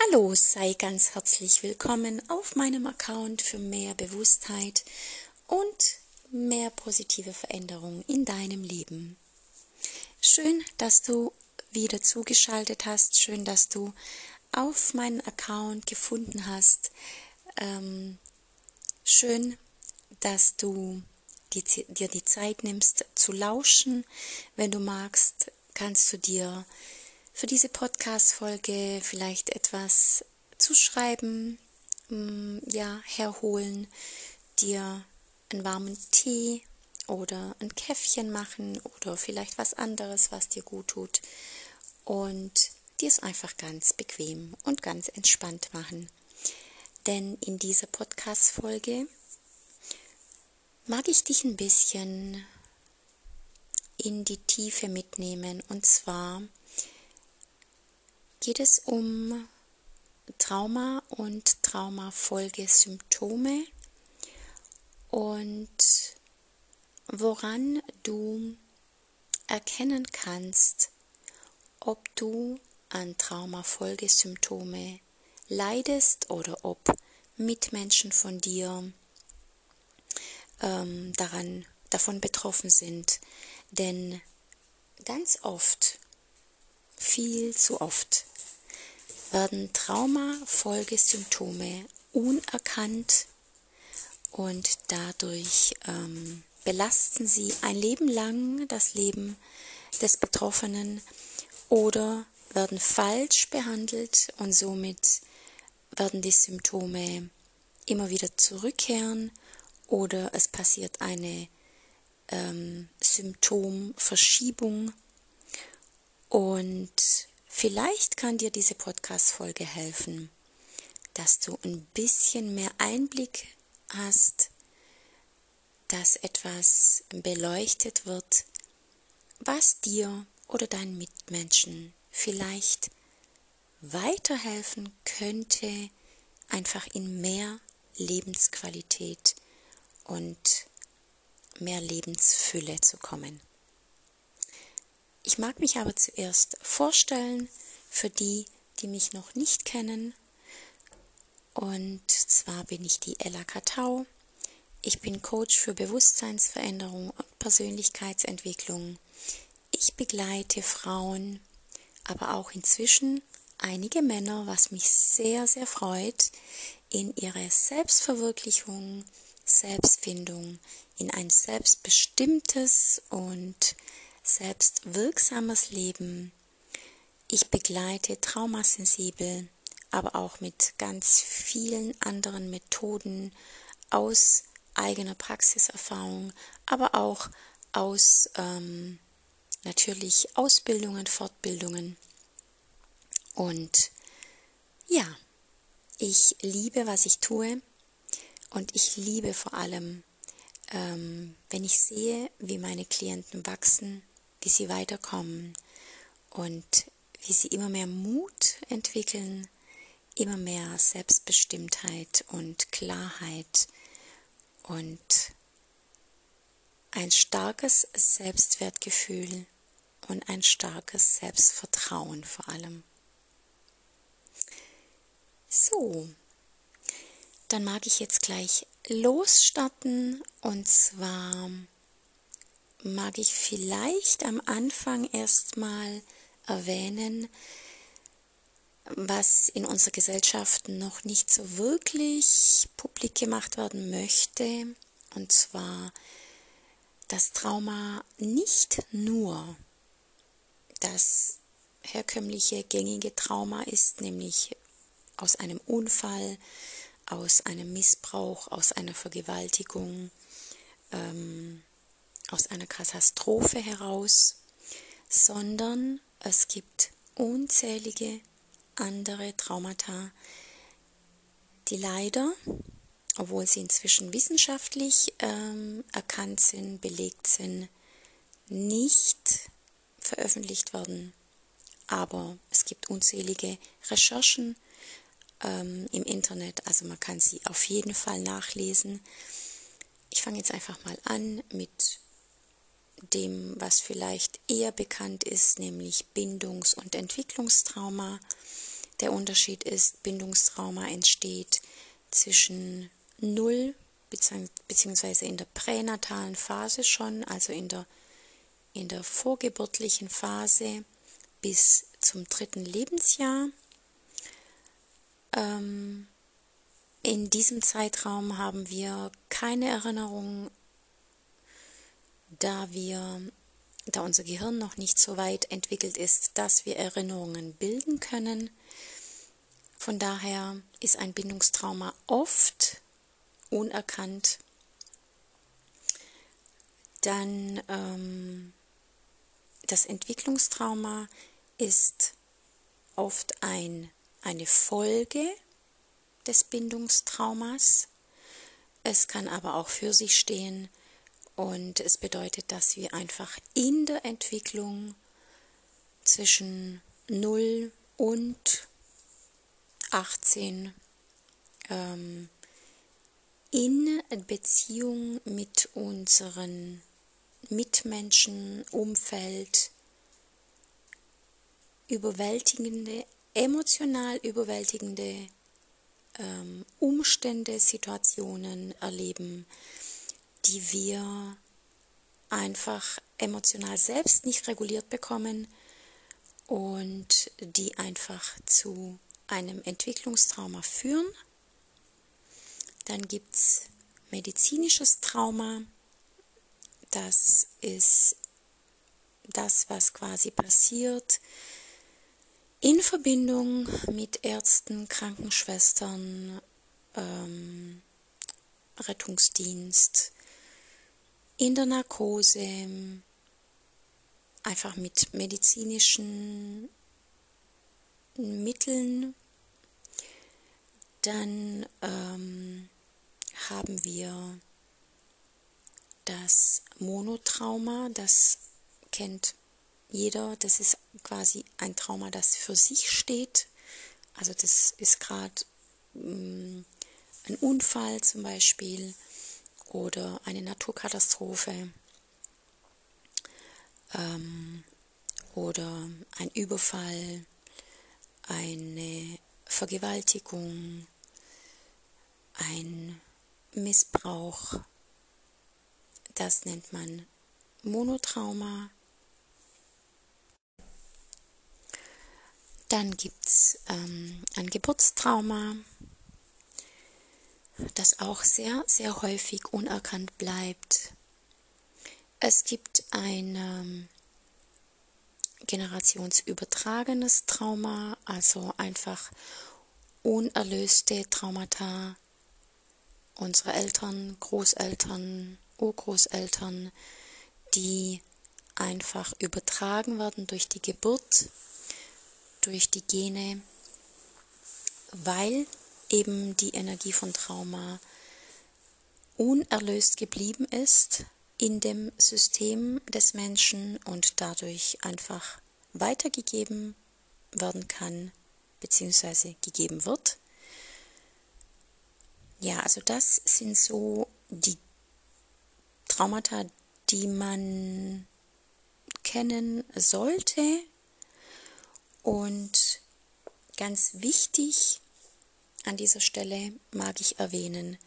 Hallo, sei ganz herzlich willkommen auf meinem Account für mehr Bewusstheit und mehr positive Veränderung in deinem Leben. Schön, dass du wieder zugeschaltet hast, schön, dass du auf meinen Account gefunden hast. Ähm, schön, dass du die, dir die Zeit nimmst zu lauschen. Wenn du magst, kannst du dir für diese Podcast-Folge vielleicht etwas zu schreiben, mm, ja, herholen, dir einen warmen Tee oder ein Käffchen machen oder vielleicht was anderes, was dir gut tut und dir es einfach ganz bequem und ganz entspannt machen. Denn in dieser Podcast-Folge mag ich dich ein bisschen in die Tiefe mitnehmen und zwar geht es um Trauma und Traumafolgesymptome und woran du erkennen kannst, ob du an Traumafolgesymptome leidest oder ob Mitmenschen von dir ähm, daran, davon betroffen sind. Denn ganz oft viel zu oft werden Traumafolgesymptome unerkannt und dadurch ähm, belasten sie ein Leben lang das Leben des Betroffenen oder werden falsch behandelt und somit werden die Symptome immer wieder zurückkehren oder es passiert eine ähm, Symptomverschiebung. Und vielleicht kann dir diese Podcast-Folge helfen, dass du ein bisschen mehr Einblick hast, dass etwas beleuchtet wird, was dir oder deinen Mitmenschen vielleicht weiterhelfen könnte, einfach in mehr Lebensqualität und mehr Lebensfülle zu kommen. Ich mag mich aber zuerst vorstellen für die, die mich noch nicht kennen. Und zwar bin ich die Ella Katau. Ich bin Coach für Bewusstseinsveränderung und Persönlichkeitsentwicklung. Ich begleite Frauen, aber auch inzwischen einige Männer, was mich sehr, sehr freut, in ihre Selbstverwirklichung, Selbstfindung, in ein selbstbestimmtes und selbstwirksames Leben. Ich begleite traumasensibel, aber auch mit ganz vielen anderen Methoden aus eigener Praxiserfahrung, aber auch aus ähm, natürlich Ausbildungen, Fortbildungen. Und ja, ich liebe, was ich tue und ich liebe vor allem, ähm, wenn ich sehe, wie meine Klienten wachsen, wie sie weiterkommen und wie sie immer mehr Mut entwickeln, immer mehr Selbstbestimmtheit und Klarheit und ein starkes Selbstwertgefühl und ein starkes Selbstvertrauen vor allem. So, dann mag ich jetzt gleich losstarten und zwar mag ich vielleicht am Anfang erstmal erwähnen, was in unserer Gesellschaft noch nicht so wirklich publik gemacht werden möchte, und zwar das Trauma nicht nur das herkömmliche gängige Trauma ist, nämlich aus einem Unfall, aus einem Missbrauch, aus einer Vergewaltigung, ähm, aus einer Katastrophe heraus, sondern es gibt unzählige andere Traumata, die leider, obwohl sie inzwischen wissenschaftlich ähm, erkannt sind, belegt sind, nicht veröffentlicht werden. Aber es gibt unzählige Recherchen ähm, im Internet, also man kann sie auf jeden Fall nachlesen. Ich fange jetzt einfach mal an mit dem, was vielleicht eher bekannt ist, nämlich Bindungs- und Entwicklungstrauma. Der Unterschied ist, Bindungstrauma entsteht zwischen 0 beziehungsweise in der pränatalen Phase schon, also in der, in der vorgeburtlichen Phase bis zum dritten Lebensjahr. Ähm, in diesem Zeitraum haben wir keine Erinnerung, da wir, da unser Gehirn noch nicht so weit entwickelt ist, dass wir Erinnerungen bilden können. Von daher ist ein Bindungstrauma oft unerkannt. Dann ähm, das Entwicklungstrauma ist oft ein, eine Folge des Bindungstraumas. Es kann aber auch für sich stehen und es bedeutet, dass wir einfach in der Entwicklung zwischen 0 und 18 ähm, in Beziehung mit unseren Mitmenschen, Umfeld, überwältigende, emotional überwältigende ähm, Umstände, Situationen erleben, die wir einfach emotional selbst nicht reguliert bekommen und die einfach zu einem Entwicklungstrauma führen. Dann gibt es medizinisches Trauma. Das ist das, was quasi passiert, in Verbindung mit Ärzten, Krankenschwestern, ähm, Rettungsdienst, in der Narkose, einfach mit medizinischen Mitteln, dann ähm, haben wir das Monotrauma, das kennt jeder, das ist quasi ein Trauma, das für sich steht. Also das ist gerade ähm, ein Unfall zum Beispiel oder eine Naturkatastrophe ähm, oder ein Überfall, eine Vergewaltigung, ein Missbrauch. Das nennt man Monotrauma Dann gibt es ähm, ein Geburtstrauma, das auch sehr, sehr häufig unerkannt bleibt. Es gibt ein ähm, generationsübertragenes Trauma, also einfach unerlöste Traumata unserer Eltern, Großeltern, Urgroßeltern, die einfach übertragen werden durch die Geburt durch die Gene, weil eben die Energie von Trauma unerlöst geblieben ist in dem System des Menschen und dadurch einfach weitergegeben werden kann, beziehungsweise gegeben wird. Ja, also das sind so die Traumata, die man kennen sollte, und ganz wichtig an dieser Stelle mag ich erwähnen,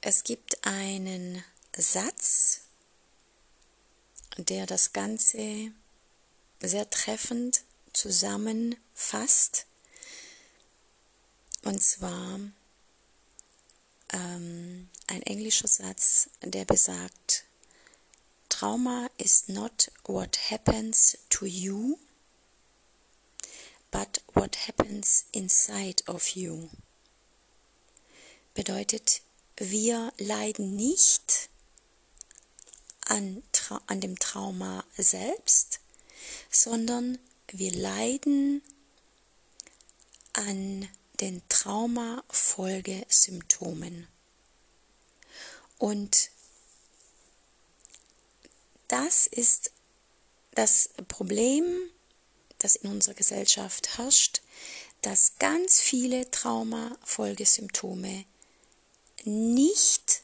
es gibt einen Satz, der das Ganze sehr treffend zusammenfasst. Und zwar ähm, ein englischer Satz, der besagt, Trauma is not what happens to you, but what happens inside of you. Bedeutet, wir leiden nicht an, an dem Trauma selbst, sondern wir leiden an den Traumafolgesymptomen. Und das ist das Problem das in unserer Gesellschaft herrscht, dass ganz viele Traumafolgesymptome nicht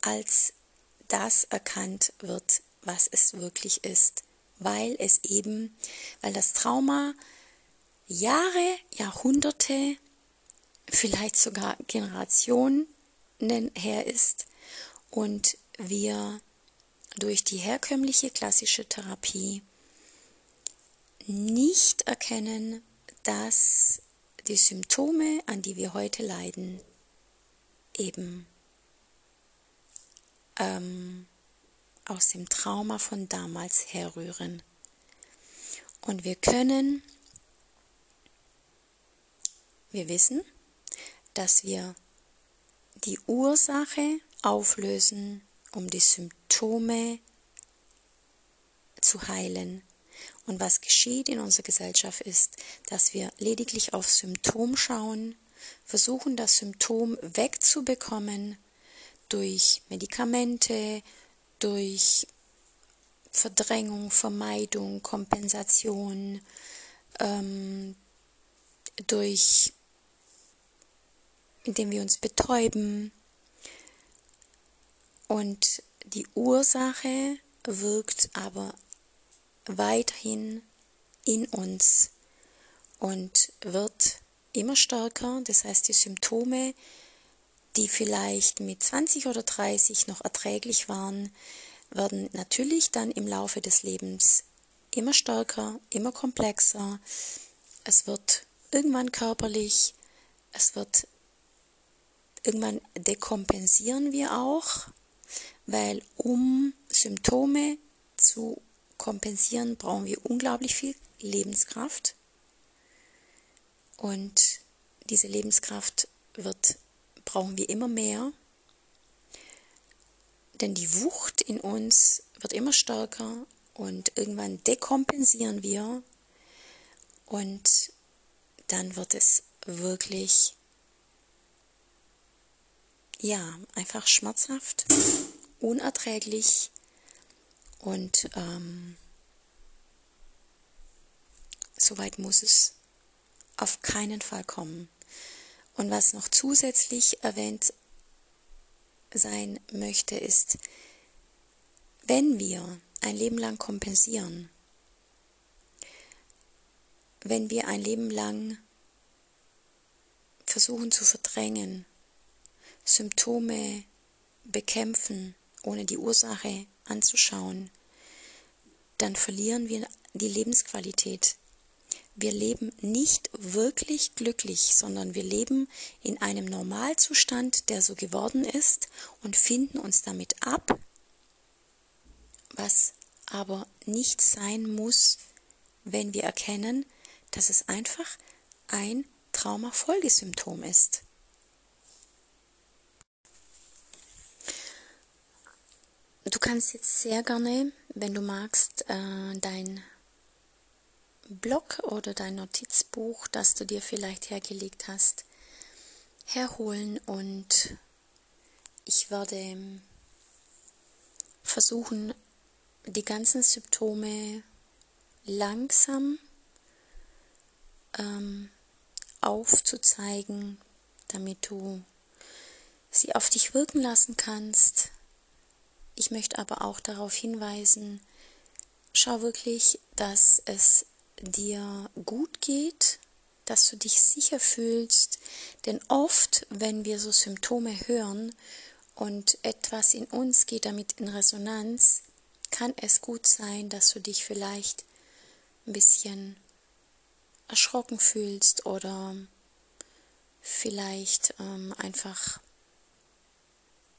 als das erkannt wird, was es wirklich ist, weil es eben, weil das Trauma Jahre, Jahrhunderte, vielleicht sogar Generationen her ist und wir durch die herkömmliche klassische Therapie nicht erkennen, dass die Symptome, an die wir heute leiden, eben ähm, aus dem Trauma von damals herrühren. Und wir können, wir wissen, dass wir die Ursache auflösen, um die Symptome zu heilen. Und was geschieht in unserer Gesellschaft ist, dass wir lediglich auf Symptom schauen, versuchen das Symptom wegzubekommen durch Medikamente, durch Verdrängung, Vermeidung, Kompensation, ähm, durch indem wir uns betäuben. Und die Ursache wirkt aber weiterhin in uns und wird immer stärker. Das heißt, die Symptome, die vielleicht mit 20 oder 30 noch erträglich waren, werden natürlich dann im Laufe des Lebens immer stärker, immer komplexer. Es wird irgendwann körperlich, es wird irgendwann dekompensieren wir auch, weil um Symptome zu kompensieren, brauchen wir unglaublich viel Lebenskraft. Und diese Lebenskraft wird, brauchen wir immer mehr, denn die Wucht in uns wird immer stärker und irgendwann dekompensieren wir. Und dann wird es wirklich, ja, einfach schmerzhaft, unerträglich und ähm, so weit muss es auf keinen Fall kommen. Und was noch zusätzlich erwähnt sein möchte, ist, wenn wir ein Leben lang kompensieren, wenn wir ein Leben lang versuchen zu verdrängen, Symptome bekämpfen, ohne die Ursache anzuschauen, dann verlieren wir die Lebensqualität. Wir leben nicht wirklich glücklich, sondern wir leben in einem Normalzustand, der so geworden ist und finden uns damit ab, was aber nicht sein muss, wenn wir erkennen, dass es einfach ein Traumafolgesymptom ist. Du kannst jetzt sehr gerne, wenn du magst, äh, dein Blog oder dein Notizbuch, das du dir vielleicht hergelegt hast, herholen und ich werde versuchen, die ganzen Symptome langsam ähm, aufzuzeigen, damit du sie auf dich wirken lassen kannst, ich möchte aber auch darauf hinweisen, schau wirklich, dass es dir gut geht, dass du dich sicher fühlst, denn oft, wenn wir so Symptome hören und etwas in uns geht damit in Resonanz, kann es gut sein, dass du dich vielleicht ein bisschen erschrocken fühlst oder vielleicht ähm, einfach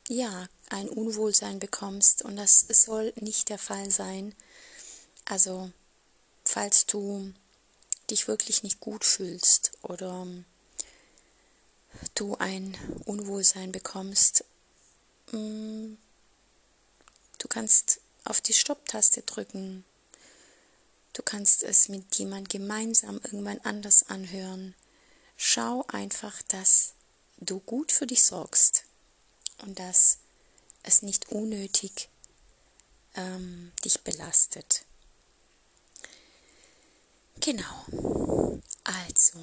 ja, ein Unwohlsein bekommst und das soll nicht der Fall sein. Also, falls du dich wirklich nicht gut fühlst oder du ein Unwohlsein bekommst, mm, du kannst auf die Stopptaste drücken. Du kannst es mit jemand gemeinsam irgendwann anders anhören. Schau einfach, dass du gut für dich sorgst und dass es nicht unnötig ähm, dich belastet. Genau. Also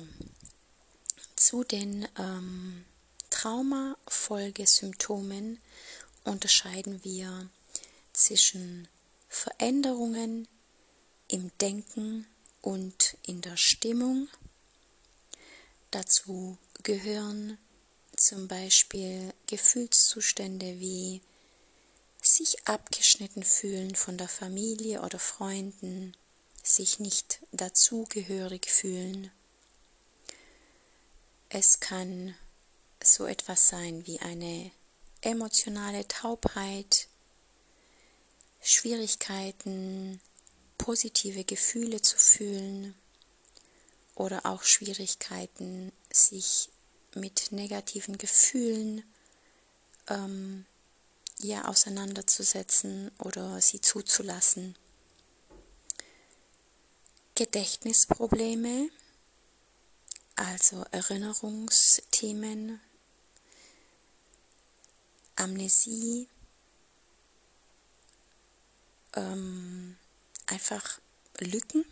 zu den ähm, Traumafolgesymptomen unterscheiden wir zwischen Veränderungen im Denken und in der Stimmung Dazu gehören zum Beispiel Gefühlszustände wie sich abgeschnitten fühlen von der Familie oder Freunden, sich nicht dazugehörig fühlen. Es kann so etwas sein wie eine emotionale Taubheit, Schwierigkeiten, positive Gefühle zu fühlen oder auch Schwierigkeiten, sich mit negativen Gefühlen ähm, ja auseinanderzusetzen oder sie zuzulassen. Gedächtnisprobleme, also Erinnerungsthemen, Amnesie, ähm, einfach Lücken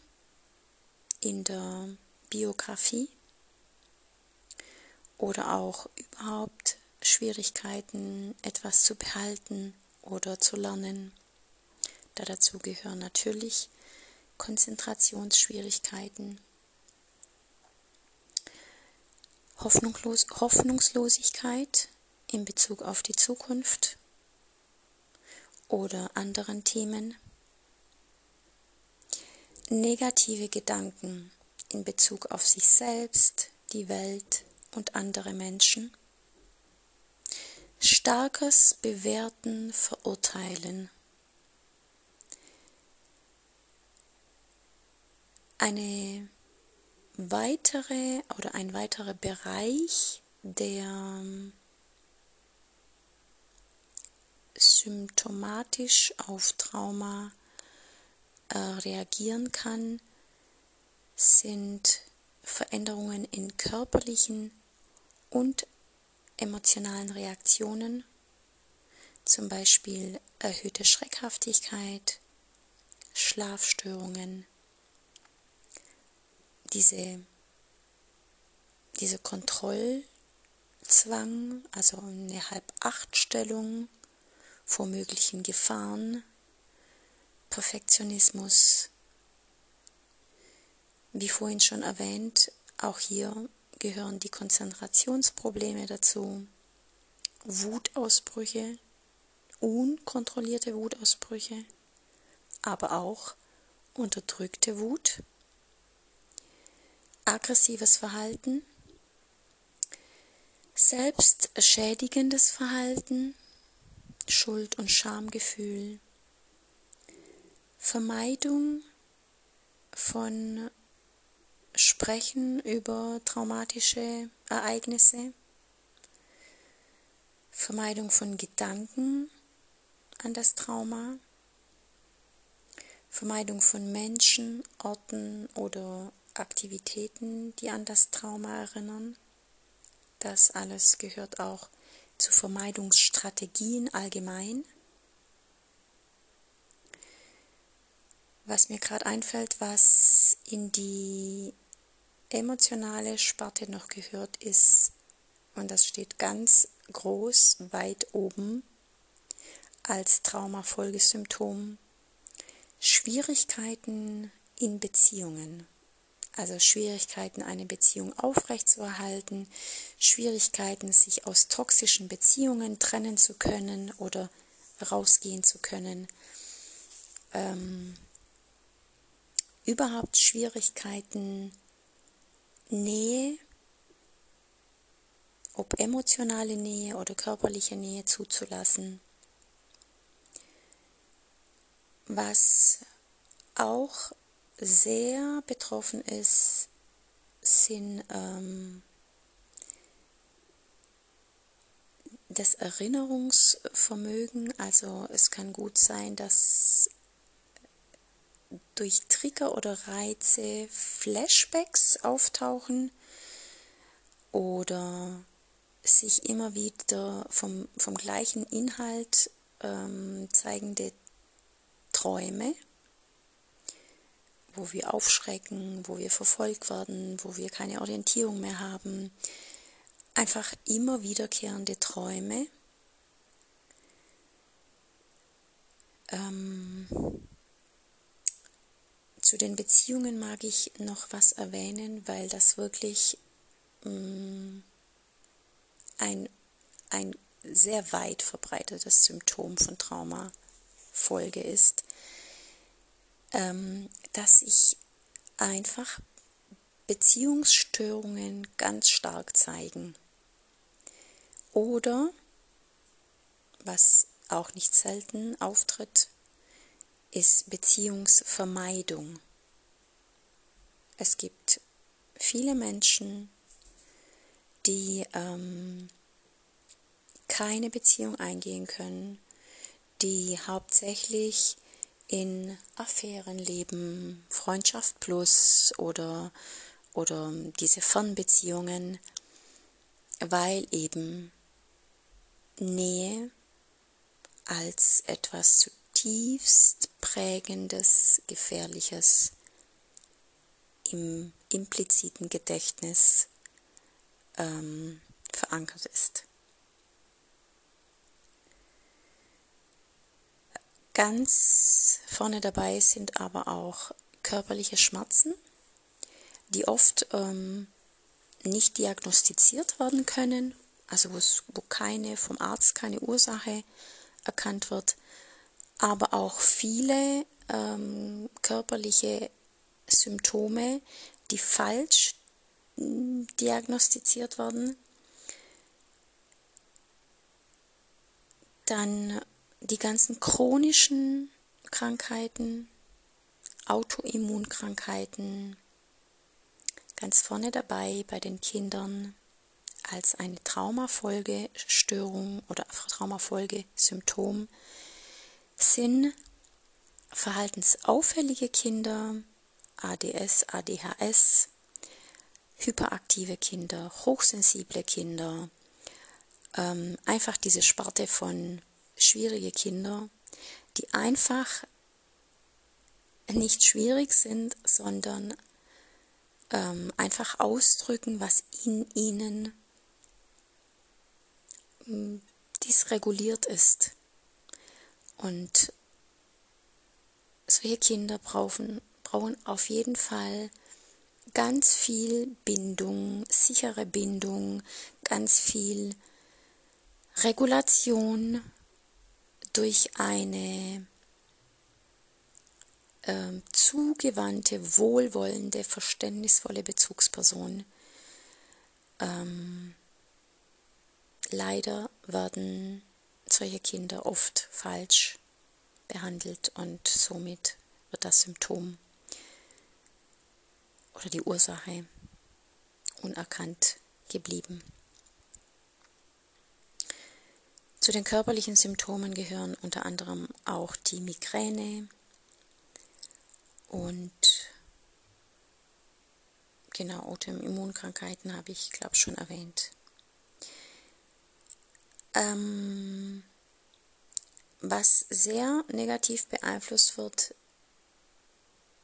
in der Biografie oder auch überhaupt Schwierigkeiten, etwas zu behalten oder zu lernen. Da dazu gehören natürlich Konzentrationsschwierigkeiten, Hoffnungslos Hoffnungslosigkeit in Bezug auf die Zukunft oder anderen Themen, negative Gedanken in Bezug auf sich selbst, die Welt und andere Menschen, starkes Bewerten, Verurteilen, eine weitere oder ein weiterer Bereich, der symptomatisch auf Trauma äh, reagieren kann, sind Veränderungen in körperlichen und emotionalen Reaktionen, zum Beispiel erhöhte Schreckhaftigkeit, Schlafstörungen, diese, diese Kontrollzwang, also eine Halb-Acht-Stellung vor möglichen Gefahren, Perfektionismus, wie vorhin schon erwähnt, auch hier gehören die Konzentrationsprobleme dazu, Wutausbrüche, unkontrollierte Wutausbrüche, aber auch unterdrückte Wut, aggressives Verhalten, selbstschädigendes Verhalten, Schuld- und Schamgefühl, Vermeidung von Sprechen über traumatische Ereignisse, Vermeidung von Gedanken an das Trauma, Vermeidung von Menschen, Orten oder Aktivitäten, die an das Trauma erinnern. Das alles gehört auch zu Vermeidungsstrategien allgemein. Was mir gerade einfällt, was in die emotionale Sparte noch gehört, ist, und das steht ganz groß weit oben als Traumafolgesymptom, Schwierigkeiten in Beziehungen. Also Schwierigkeiten, eine Beziehung aufrechtzuerhalten, Schwierigkeiten, sich aus toxischen Beziehungen trennen zu können oder rausgehen zu können. Ähm, überhaupt Schwierigkeiten, Nähe, ob emotionale Nähe oder körperliche Nähe zuzulassen. Was auch sehr betroffen ist, sind ähm, das Erinnerungsvermögen. Also es kann gut sein, dass durch Trigger oder Reize Flashbacks auftauchen oder sich immer wieder vom, vom gleichen Inhalt ähm, zeigende Träume, wo wir aufschrecken, wo wir verfolgt werden, wo wir keine Orientierung mehr haben. Einfach immer wiederkehrende Träume. Ähm, zu den Beziehungen mag ich noch was erwähnen, weil das wirklich mh, mm, ein, ein sehr weit verbreitetes Symptom von Traumafolge ist, ähm, dass sich einfach Beziehungsstörungen ganz stark zeigen. Oder, was auch nicht selten auftritt, ist Beziehungsvermeidung. Es gibt viele Menschen, die ähm, keine Beziehung eingehen können, die hauptsächlich in Affären leben, Freundschaft plus oder, oder diese Fernbeziehungen, weil eben Nähe als etwas zutiefst prägendes, gefährliches im impliziten Gedächtnis ähm, verankert ist. Ganz vorne dabei sind aber auch körperliche Schmerzen, die oft ähm, nicht diagnostiziert werden können, also wo keine vom Arzt keine Ursache erkannt wird, aber auch viele ähm, körperliche Symptome, die falsch hm, diagnostiziert werden, dann die ganzen chronischen Krankheiten, Autoimmunkrankheiten, ganz vorne dabei bei den Kindern als eine Traumafolgestörung oder Traumafolgesymptom sind verhaltensauffällige Kinder, ADS, ADHS, hyperaktive Kinder, hochsensible Kinder, ähm, einfach diese Sparte von schwierige Kinder, die einfach nicht schwierig sind, sondern ähm, einfach ausdrücken, was in ihnen ähm, dysreguliert ist. Und solche Kinder brauchen, brauchen auf jeden Fall ganz viel Bindung, sichere Bindung, ganz viel Regulation, durch eine äh, zugewandte, wohlwollende, verständnisvolle Bezugsperson. Ähm, leider werden solche Kinder oft falsch behandelt und somit wird das Symptom oder die Ursache unerkannt geblieben. Zu den körperlichen Symptomen gehören unter anderem auch die Migräne und genau Autoimmunkrankheiten habe ich glaube schon erwähnt. Ähm, was sehr negativ beeinflusst wird,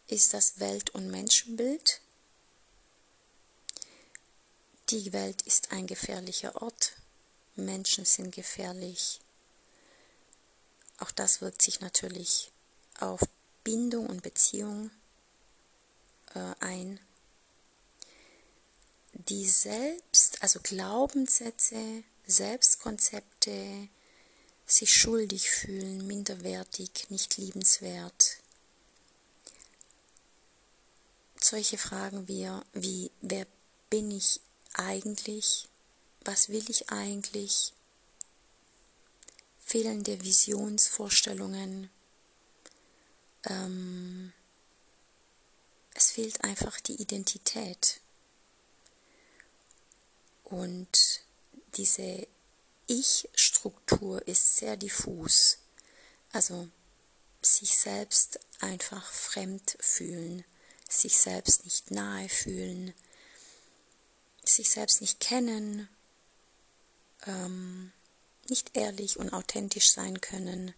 ist das Welt- und Menschenbild. Die Welt ist ein gefährlicher Ort. Menschen sind gefährlich. Auch das wirkt sich natürlich auf Bindung und Beziehung äh, ein. Die Selbst, also Glaubenssätze, Selbstkonzepte, sich schuldig fühlen, minderwertig, nicht liebenswert. Solche Fragen wie, wie wer bin ich eigentlich? was will ich eigentlich, fehlende Visionsvorstellungen. Ähm, es fehlt einfach die Identität. Und diese Ich-Struktur ist sehr diffus. Also sich selbst einfach fremd fühlen, sich selbst nicht nahe fühlen, sich selbst nicht kennen, ähm, nicht ehrlich und authentisch sein können.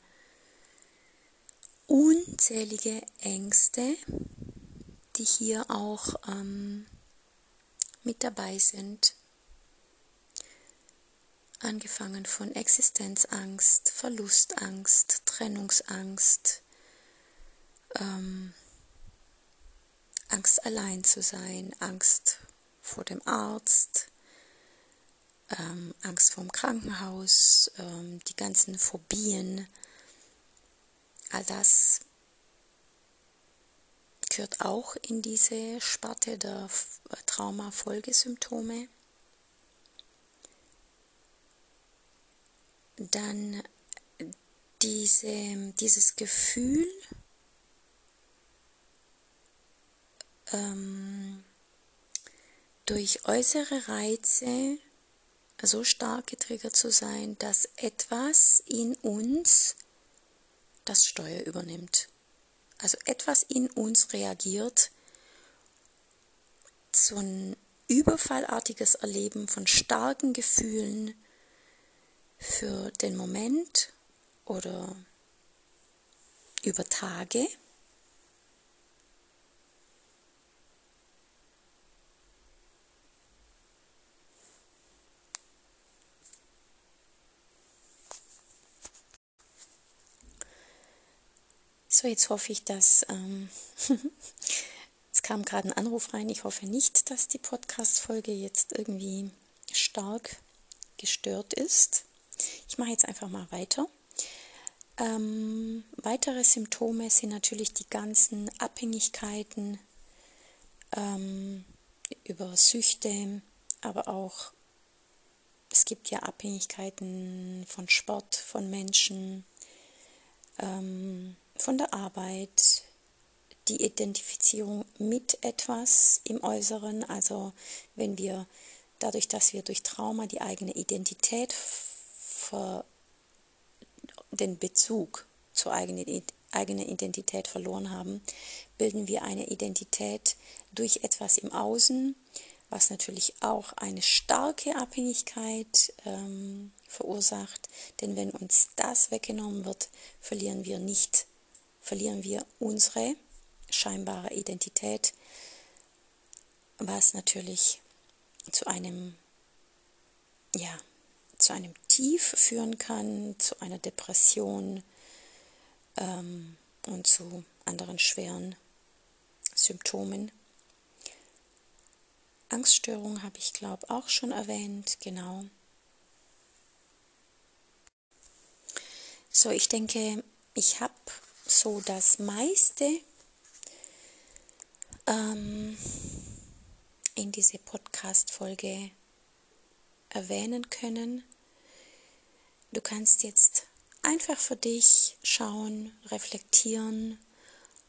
Unzählige Ängste, die hier auch ähm, mit dabei sind. Angefangen von Existenzangst, Verlustangst, Trennungsangst, ähm, Angst allein zu sein, Angst vor dem Arzt, ähm, Angst vor dem Krankenhaus, ähm, die ganzen Phobien, all das gehört auch in diese Sparte der Traumafolgesymptome. Dann diese, dieses Gefühl, ähm, durch äußere Reize so stark getriggert zu sein, dass etwas in uns das Steuer übernimmt. Also etwas in uns reagiert, so ein überfallartiges Erleben von starken Gefühlen für den Moment oder über Tage So, jetzt hoffe ich, dass. Ähm, es kam gerade ein Anruf rein. Ich hoffe nicht, dass die Podcast-Folge jetzt irgendwie stark gestört ist. Ich mache jetzt einfach mal weiter. Ähm, weitere Symptome sind natürlich die ganzen Abhängigkeiten ähm, über Süchte, aber auch es gibt ja Abhängigkeiten von Sport, von Menschen, ähm, von der Arbeit, die Identifizierung mit etwas im Äußeren, also wenn wir dadurch, dass wir durch Trauma die eigene Identität, ver, den Bezug zur eigenen, eigenen Identität verloren haben, bilden wir eine Identität durch etwas im Außen, was natürlich auch eine starke Abhängigkeit ähm, verursacht. Denn wenn uns das weggenommen wird, verlieren wir nicht verlieren wir unsere scheinbare Identität, was natürlich zu einem, ja, zu einem Tief führen kann, zu einer Depression ähm, und zu anderen schweren Symptomen. Angststörung habe ich, glaube auch schon erwähnt, genau. So, ich denke, ich habe so das meiste ähm, in diese Podcast-Folge erwähnen können. Du kannst jetzt einfach für dich schauen, reflektieren,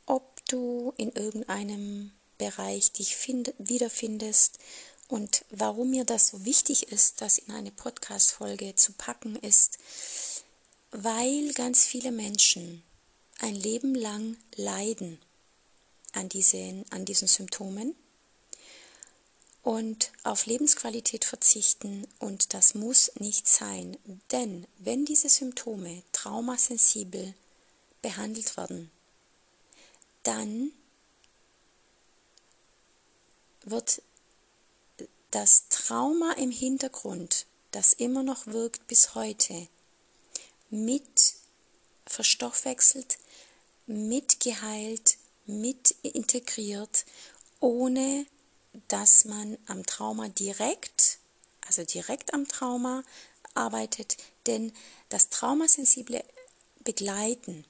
ob du in irgendeinem Bereich dich find, wiederfindest und warum mir das so wichtig ist, das in eine Podcast-Folge zu packen, ist, weil ganz viele Menschen ein Leben lang leiden an diesen, an diesen Symptomen und auf Lebensqualität verzichten und das muss nicht sein, denn wenn diese Symptome traumasensibel behandelt werden, dann wird das Trauma im Hintergrund, das immer noch wirkt bis heute, mit verstoffwechselt, mitgeheilt, mit integriert, ohne dass man am Trauma direkt, also direkt am Trauma arbeitet, denn das traumasensible Begleiten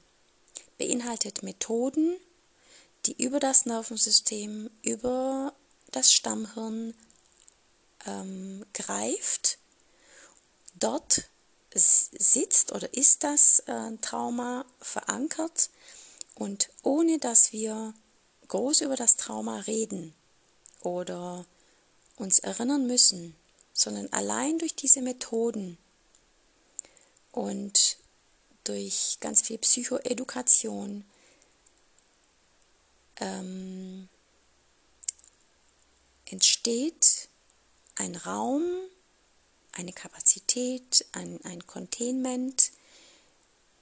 beinhaltet Methoden, die über das Nervensystem, über das Stammhirn ähm, greift, dort sitzt oder ist das äh, Trauma verankert und ohne dass wir groß über das Trauma reden oder uns erinnern müssen, sondern allein durch diese Methoden und durch ganz viel Psychoedukation ähm, entsteht ein Raum, eine Kapazität, ein, ein Containment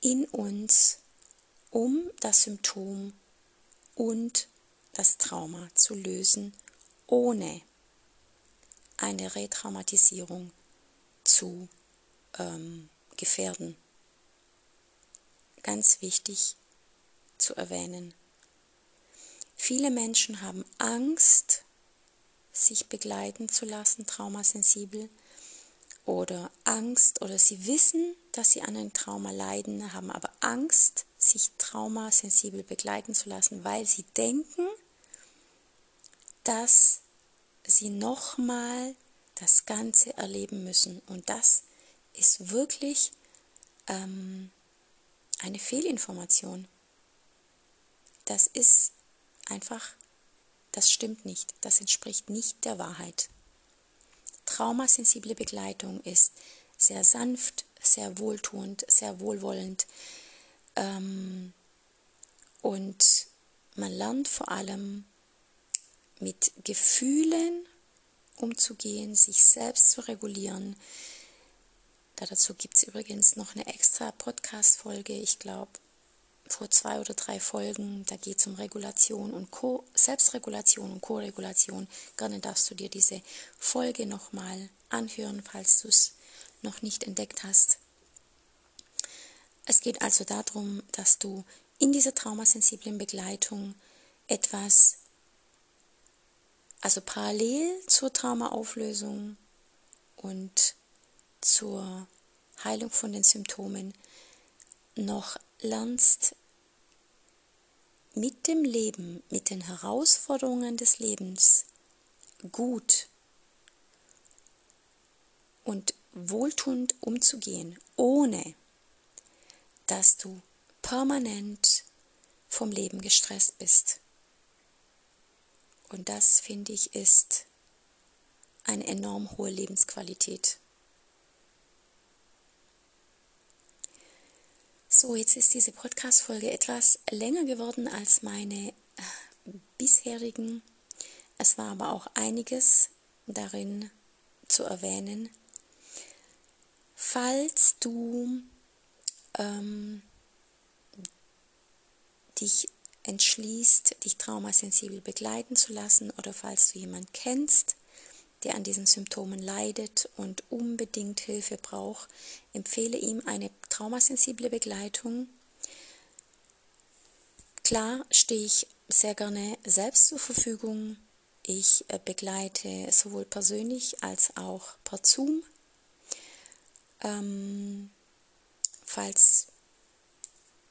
in uns, um das Symptom und das Trauma zu lösen, ohne eine Retraumatisierung zu ähm, gefährden. Ganz wichtig zu erwähnen. Viele Menschen haben Angst sich begleiten zu lassen, traumasensibel, oder Angst, oder sie wissen, dass sie an einem Trauma leiden, haben aber Angst, sich traumasensibel begleiten zu lassen, weil sie denken, dass sie nochmal das Ganze erleben müssen. Und das ist wirklich ähm, eine Fehlinformation. Das ist einfach, das stimmt nicht, das entspricht nicht der Wahrheit. Traumasensible Begleitung ist sehr sanft, sehr wohltuend, sehr wohlwollend ähm, und man lernt vor allem mit Gefühlen umzugehen, sich selbst zu regulieren. dazu gibt es übrigens noch eine extra Podcast-Folge, ich glaube vor zwei oder drei Folgen. Da geht es um Regulation und Co Selbstregulation und Co-Regulation. Gerne darfst du dir diese Folge nochmal anhören, falls du es noch nicht entdeckt hast. Es geht also darum, dass du in dieser traumasensiblen Begleitung etwas also parallel zur Traumaauflösung und zur Heilung von den Symptomen noch lernst, mit dem Leben, mit den Herausforderungen des Lebens gut und wohltuend umzugehen, ohne dass du permanent vom Leben gestresst bist. Und das, finde ich, ist eine enorm hohe Lebensqualität. So, jetzt ist diese Podcast-Folge etwas länger geworden als meine äh, bisherigen. Es war aber auch einiges darin zu erwähnen. Falls du ähm, dich entschließt, dich traumasensibel begleiten zu lassen oder falls du jemanden kennst, der an diesen Symptomen leidet und unbedingt Hilfe braucht, empfehle ihm eine traumasensible Begleitung. Klar stehe ich sehr gerne selbst zur Verfügung. Ich äh, begleite sowohl persönlich als auch per Zoom. Ähm, falls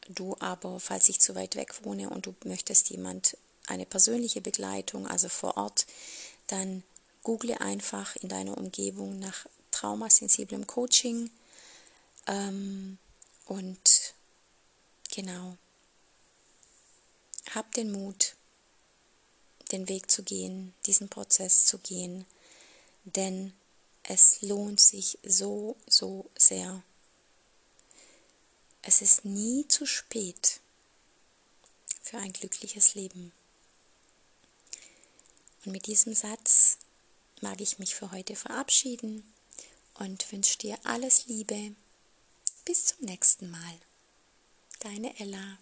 du aber, falls ich zu weit weg wohne und du möchtest jemand eine persönliche Begleitung, also vor Ort, dann google einfach in deiner Umgebung nach traumasensiblem Coaching ähm, und genau, hab den Mut, den Weg zu gehen, diesen Prozess zu gehen, denn es lohnt sich so, so sehr. Es ist nie zu spät für ein glückliches Leben. Und mit diesem Satz mag ich mich für heute verabschieden und wünsche dir alles Liebe. Bis zum nächsten Mal. Deine Ella.